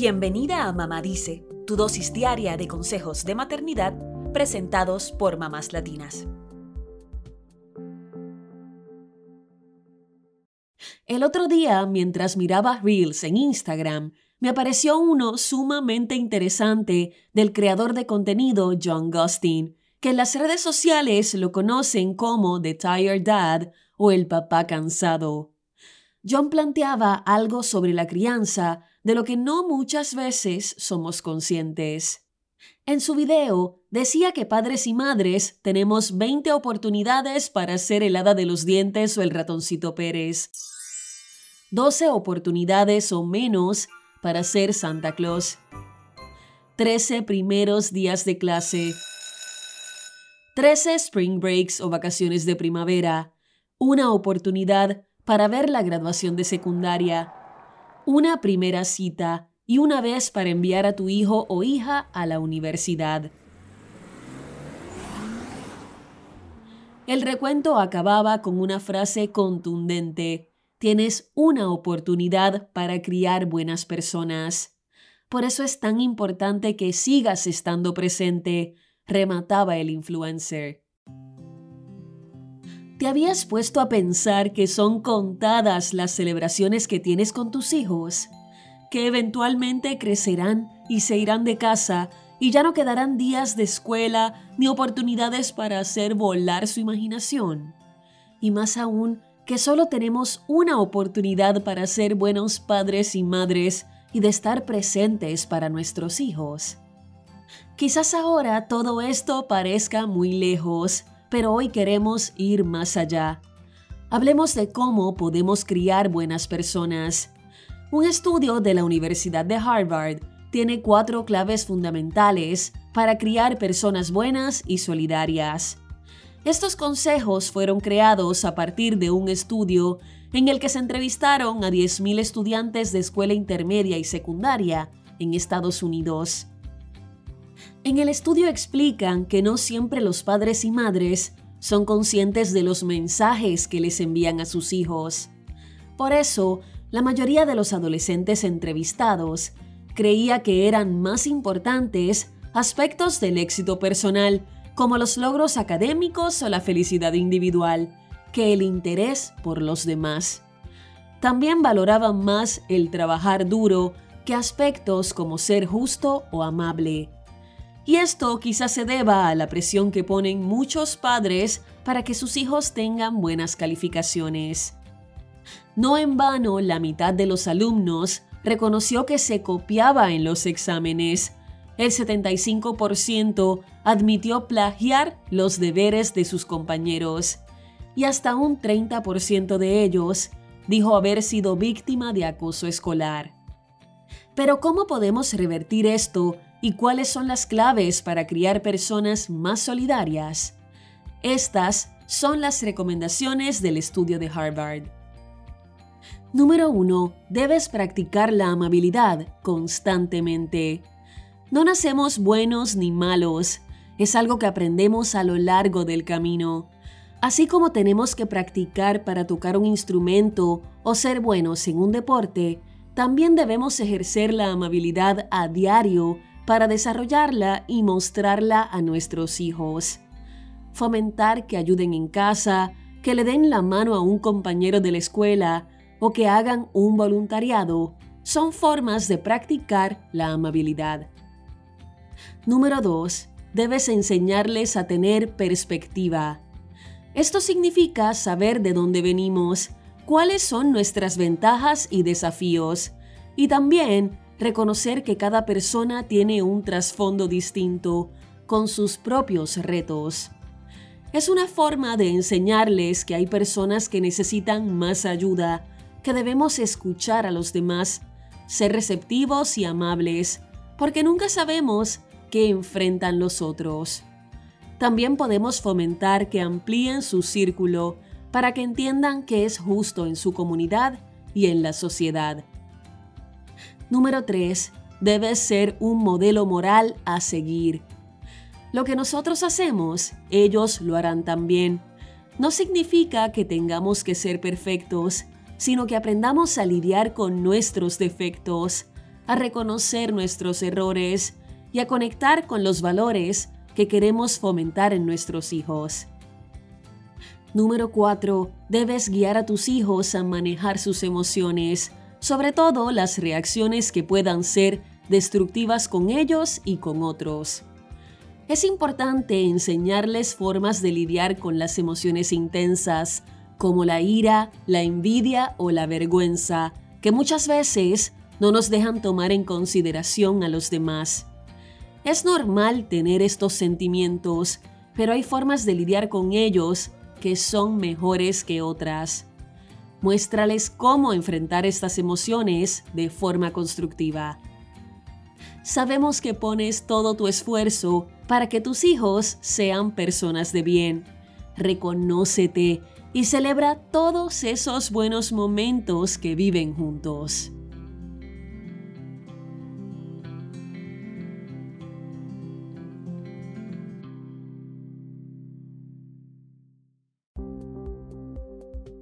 Bienvenida a Mamá Dice, tu dosis diaria de consejos de maternidad presentados por mamás latinas. El otro día, mientras miraba Reels en Instagram, me apareció uno sumamente interesante del creador de contenido John Gustin, que en las redes sociales lo conocen como The Tired Dad o el papá cansado. John planteaba algo sobre la crianza de lo que no muchas veces somos conscientes. En su video decía que padres y madres tenemos 20 oportunidades para ser el hada de los dientes o el ratoncito Pérez. 12 oportunidades o menos para ser Santa Claus. 13 primeros días de clase. 13 spring breaks o vacaciones de primavera. Una oportunidad para ver la graduación de secundaria. Una primera cita y una vez para enviar a tu hijo o hija a la universidad. El recuento acababa con una frase contundente. Tienes una oportunidad para criar buenas personas. Por eso es tan importante que sigas estando presente, remataba el influencer. ¿Te habías puesto a pensar que son contadas las celebraciones que tienes con tus hijos? Que eventualmente crecerán y se irán de casa y ya no quedarán días de escuela ni oportunidades para hacer volar su imaginación. Y más aún, que solo tenemos una oportunidad para ser buenos padres y madres y de estar presentes para nuestros hijos. Quizás ahora todo esto parezca muy lejos, pero hoy queremos ir más allá. Hablemos de cómo podemos criar buenas personas. Un estudio de la Universidad de Harvard tiene cuatro claves fundamentales para criar personas buenas y solidarias. Estos consejos fueron creados a partir de un estudio en el que se entrevistaron a 10.000 estudiantes de escuela intermedia y secundaria en Estados Unidos. En el estudio explican que no siempre los padres y madres son conscientes de los mensajes que les envían a sus hijos. Por eso, la mayoría de los adolescentes entrevistados creía que eran más importantes aspectos del éxito personal, como los logros académicos o la felicidad individual, que el interés por los demás. También valoraban más el trabajar duro que aspectos como ser justo o amable. Y esto quizás se deba a la presión que ponen muchos padres para que sus hijos tengan buenas calificaciones. No en vano, la mitad de los alumnos reconoció que se copiaba en los exámenes. El 75% admitió plagiar los deberes de sus compañeros y hasta un 30% de ellos dijo haber sido víctima de acoso escolar. Pero ¿cómo podemos revertir esto y cuáles son las claves para criar personas más solidarias? Estas son las recomendaciones del estudio de Harvard. Número 1. Debes practicar la amabilidad constantemente. No nacemos buenos ni malos, es algo que aprendemos a lo largo del camino. Así como tenemos que practicar para tocar un instrumento o ser buenos en un deporte, también debemos ejercer la amabilidad a diario para desarrollarla y mostrarla a nuestros hijos. Fomentar que ayuden en casa, que le den la mano a un compañero de la escuela o que hagan un voluntariado son formas de practicar la amabilidad. Número 2. Debes enseñarles a tener perspectiva. Esto significa saber de dónde venimos, cuáles son nuestras ventajas y desafíos, y también reconocer que cada persona tiene un trasfondo distinto, con sus propios retos. Es una forma de enseñarles que hay personas que necesitan más ayuda, que debemos escuchar a los demás, ser receptivos y amables, porque nunca sabemos qué enfrentan los otros. También podemos fomentar que amplíen su círculo para que entiendan que es justo en su comunidad y en la sociedad. Número 3. Debes ser un modelo moral a seguir. Lo que nosotros hacemos, ellos lo harán también. No significa que tengamos que ser perfectos, sino que aprendamos a lidiar con nuestros defectos, a reconocer nuestros errores y a conectar con los valores que queremos fomentar en nuestros hijos. Número 4. Debes guiar a tus hijos a manejar sus emociones, sobre todo las reacciones que puedan ser destructivas con ellos y con otros. Es importante enseñarles formas de lidiar con las emociones intensas, como la ira, la envidia o la vergüenza, que muchas veces no nos dejan tomar en consideración a los demás. Es normal tener estos sentimientos, pero hay formas de lidiar con ellos que son mejores que otras. Muéstrales cómo enfrentar estas emociones de forma constructiva. Sabemos que pones todo tu esfuerzo para que tus hijos sean personas de bien. Reconócete y celebra todos esos buenos momentos que viven juntos.